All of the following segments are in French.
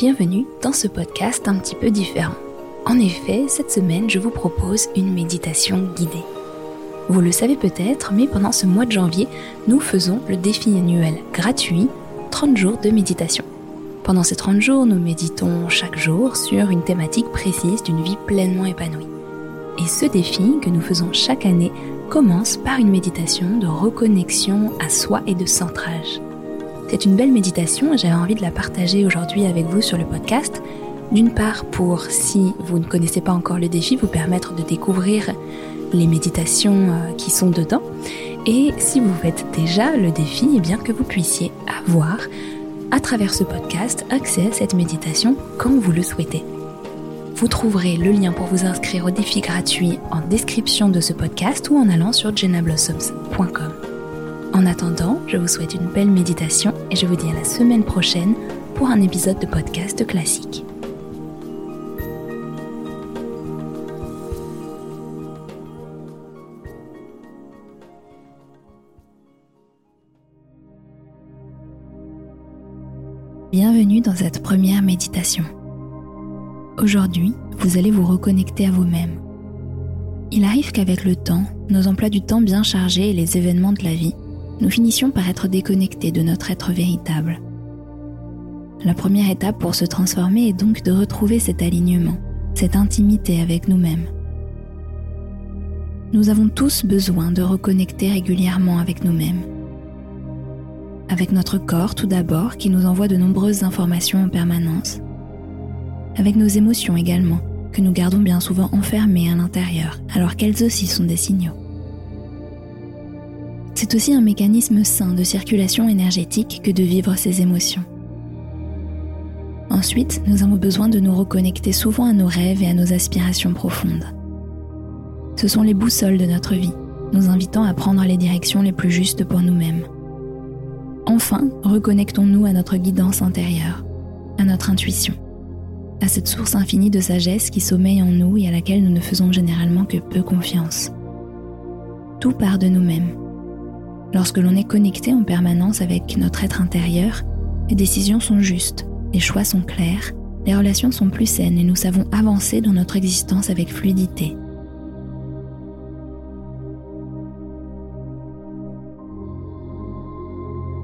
bienvenue dans ce podcast un petit peu différent. En effet, cette semaine, je vous propose une méditation guidée. Vous le savez peut-être, mais pendant ce mois de janvier, nous faisons le défi annuel gratuit 30 jours de méditation. Pendant ces 30 jours, nous méditons chaque jour sur une thématique précise d'une vie pleinement épanouie. Et ce défi que nous faisons chaque année commence par une méditation de reconnexion à soi et de centrage. C'est une belle méditation et j'avais envie de la partager aujourd'hui avec vous sur le podcast. D'une part pour, si vous ne connaissez pas encore le défi, vous permettre de découvrir les méditations euh, qui sont dedans. Et si vous faites déjà le défi, eh bien que vous puissiez avoir à travers ce podcast accès à cette méditation quand vous le souhaitez. Vous trouverez le lien pour vous inscrire au défi gratuit en description de ce podcast ou en allant sur jennablossoms.com. En attendant, je vous souhaite une belle méditation et je vous dis à la semaine prochaine pour un épisode de podcast classique. Bienvenue dans cette première méditation. Aujourd'hui, vous allez vous reconnecter à vous-même. Il arrive qu'avec le temps, nos emplois du temps bien chargés et les événements de la vie nous finissions par être déconnectés de notre être véritable. La première étape pour se transformer est donc de retrouver cet alignement, cette intimité avec nous-mêmes. Nous avons tous besoin de reconnecter régulièrement avec nous-mêmes. Avec notre corps tout d'abord qui nous envoie de nombreuses informations en permanence. Avec nos émotions également, que nous gardons bien souvent enfermées à l'intérieur alors qu'elles aussi sont des signaux. C'est aussi un mécanisme sain de circulation énergétique que de vivre ses émotions. Ensuite, nous avons besoin de nous reconnecter souvent à nos rêves et à nos aspirations profondes. Ce sont les boussoles de notre vie, nous invitant à prendre les directions les plus justes pour nous-mêmes. Enfin, reconnectons-nous à notre guidance intérieure, à notre intuition, à cette source infinie de sagesse qui sommeille en nous et à laquelle nous ne faisons généralement que peu confiance. Tout part de nous-mêmes Lorsque l'on est connecté en permanence avec notre être intérieur, les décisions sont justes, les choix sont clairs, les relations sont plus saines et nous savons avancer dans notre existence avec fluidité.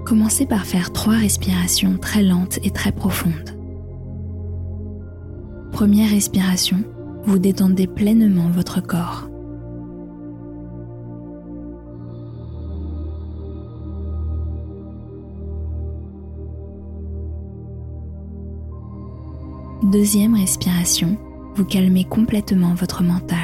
Commencez par faire trois respirations très lentes et très profondes. Première respiration, vous détendez pleinement votre corps. Deuxième respiration, vous calmez complètement votre mental.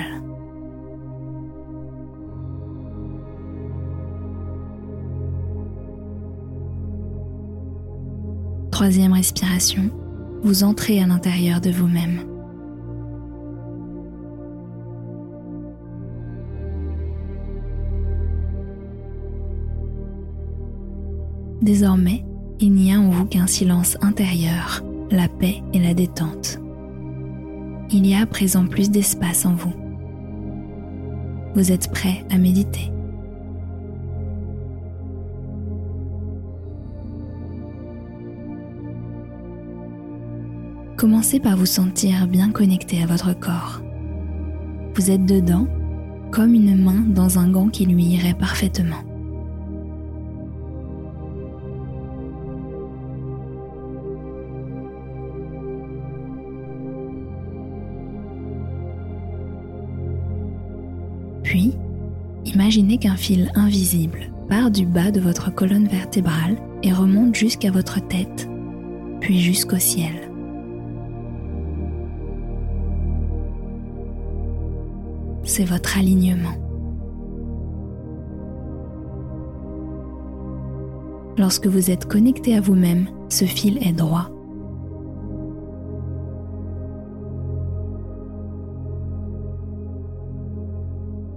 Troisième respiration, vous entrez à l'intérieur de vous-même. Désormais, il n'y a en vous qu'un silence intérieur la paix et la détente. Il y a à présent plus d'espace en vous. Vous êtes prêt à méditer. Commencez par vous sentir bien connecté à votre corps. Vous êtes dedans comme une main dans un gant qui lui irait parfaitement. Puis, imaginez qu'un fil invisible part du bas de votre colonne vertébrale et remonte jusqu'à votre tête, puis jusqu'au ciel. C'est votre alignement. Lorsque vous êtes connecté à vous-même, ce fil est droit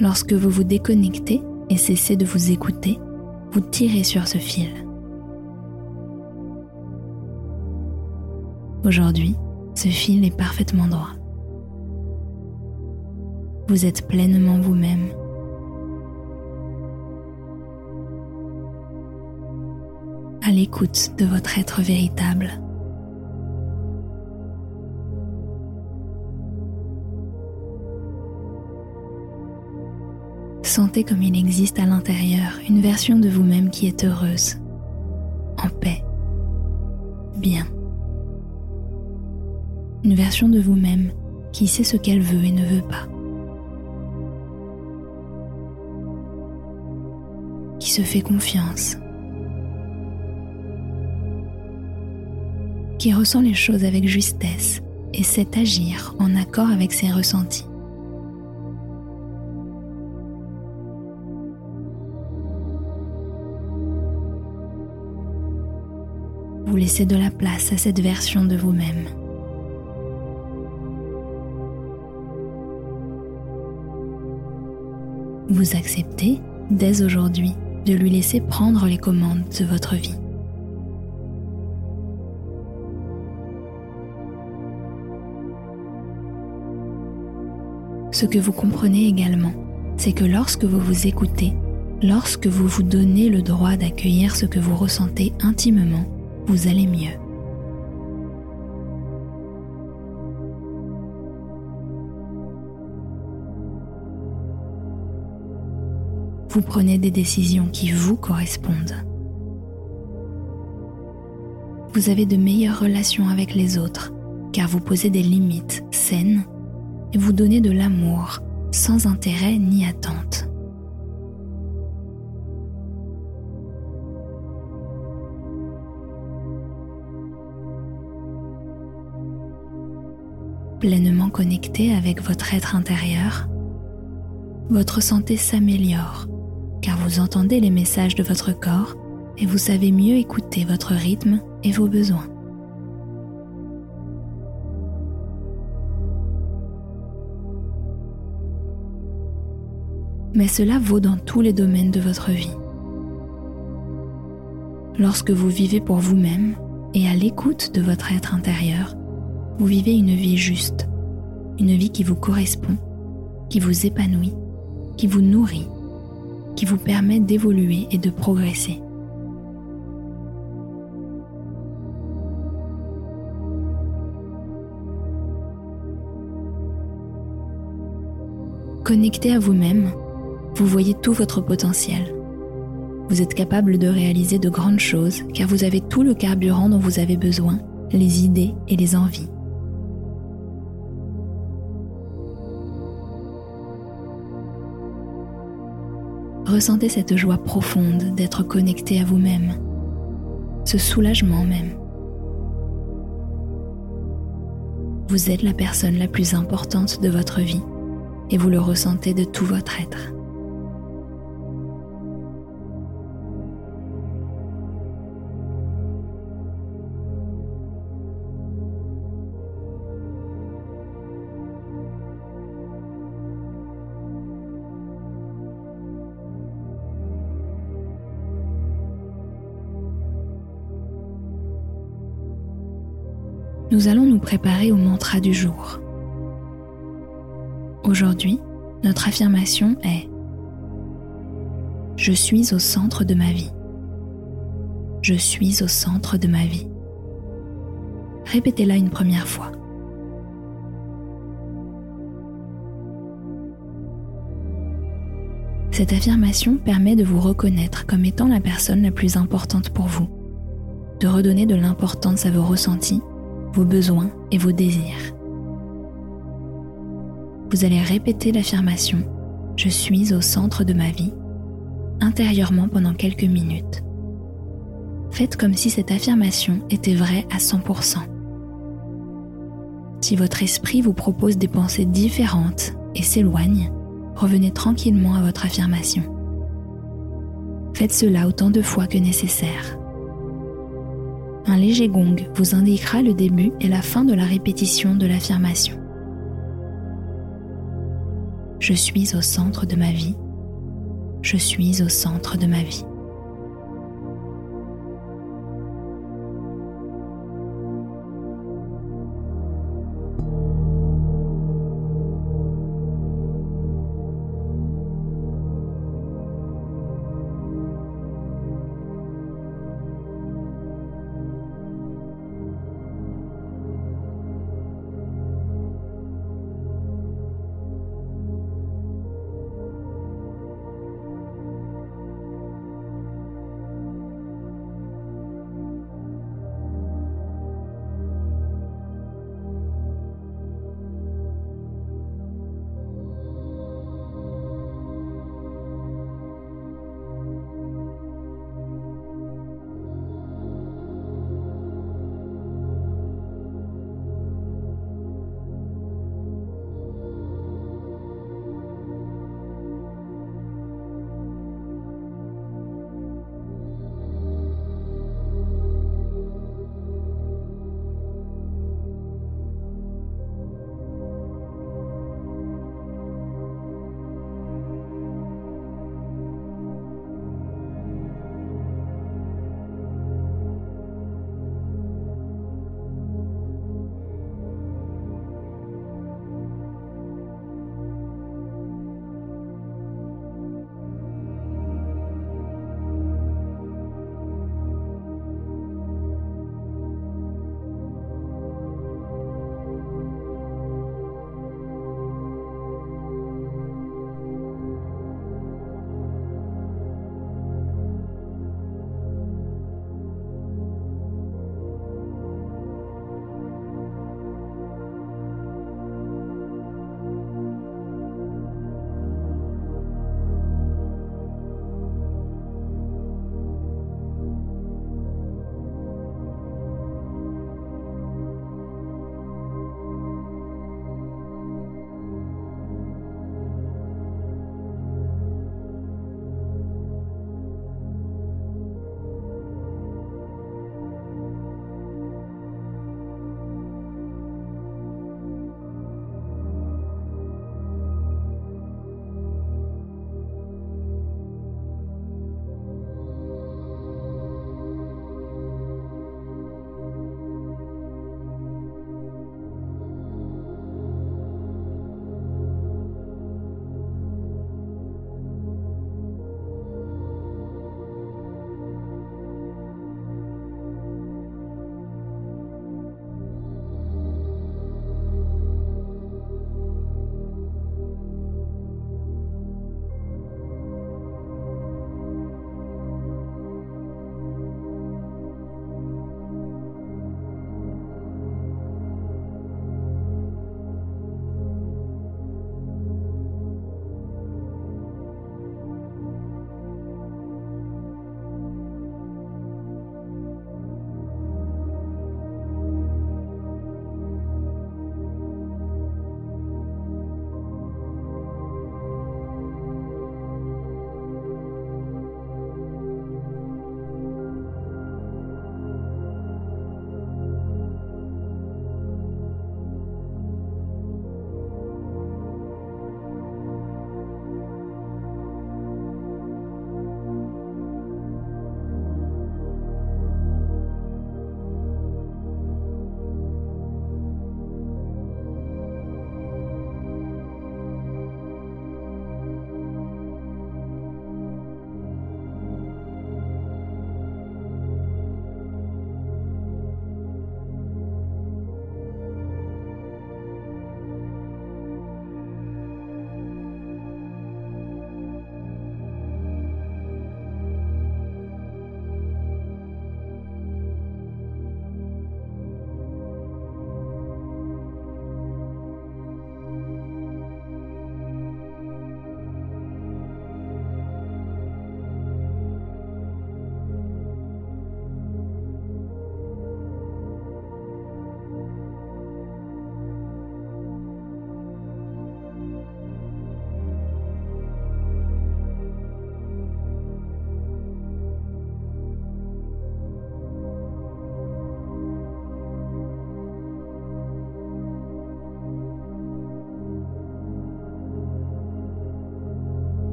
Lorsque vous vous déconnectez et cessez de vous écouter, vous tirez sur ce fil. Aujourd'hui, ce fil est parfaitement droit. Vous êtes pleinement vous-même. À l'écoute de votre être véritable. Ressentez comme il existe à l'intérieur une version de vous-même qui est heureuse, en paix, bien. Une version de vous-même qui sait ce qu'elle veut et ne veut pas. Qui se fait confiance. Qui ressent les choses avec justesse et sait agir en accord avec ses ressentis. Vous laissez de la place à cette version de vous-même. Vous acceptez, dès aujourd'hui, de lui laisser prendre les commandes de votre vie. Ce que vous comprenez également, c'est que lorsque vous vous écoutez, lorsque vous vous donnez le droit d'accueillir ce que vous ressentez intimement, vous allez mieux. Vous prenez des décisions qui vous correspondent. Vous avez de meilleures relations avec les autres car vous posez des limites saines et vous donnez de l'amour sans intérêt ni attente. Pleinement connecté avec votre être intérieur, votre santé s'améliore car vous entendez les messages de votre corps et vous savez mieux écouter votre rythme et vos besoins. mais cela vaut dans tous les domaines de votre vie. Lorsque vous vivez pour vous-même et à l'écoute de votre être intérieur, vous vivez une vie juste, une vie qui vous correspond, qui vous épanouit, qui vous nourrit, qui vous permet d'évoluer et de progresser. Connecté à vous-même, vous voyez tout votre potentiel. Vous êtes capable de réaliser de grandes choses car vous avez tout le carburant dont vous avez besoin, les idées et les envies. Ressentez cette joie profonde d'être connecté à vous-même, ce soulagement même. Vous êtes la personne la plus importante de votre vie et vous le ressentez de tout votre être. Nous allons nous préparer au mantra du jour. Aujourd'hui, notre affirmation est ⁇ Je suis au centre de ma vie. Je suis au centre de ma vie. Répétez-la une première fois. Cette affirmation permet de vous reconnaître comme étant la personne la plus importante pour vous, de redonner de l'importance à vos ressentis vos besoins et vos désirs. Vous allez répéter l'affirmation ⁇ Je suis au centre de ma vie ⁇ intérieurement pendant quelques minutes. Faites comme si cette affirmation était vraie à 100%. Si votre esprit vous propose des pensées différentes et s'éloigne, revenez tranquillement à votre affirmation. Faites cela autant de fois que nécessaire. Un léger gong vous indiquera le début et la fin de la répétition de l'affirmation. Je suis au centre de ma vie. Je suis au centre de ma vie.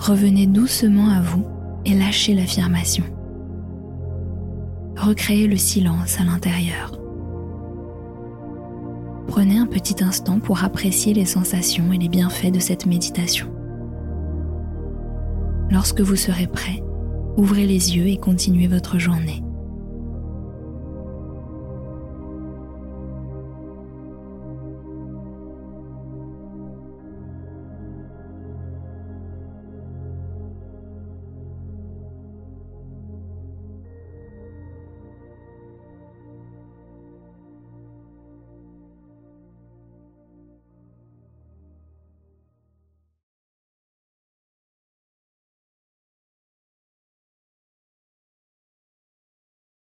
Revenez doucement à vous et lâchez l'affirmation. Recréez le silence à l'intérieur. Prenez un petit instant pour apprécier les sensations et les bienfaits de cette méditation. Lorsque vous serez prêt, ouvrez les yeux et continuez votre journée.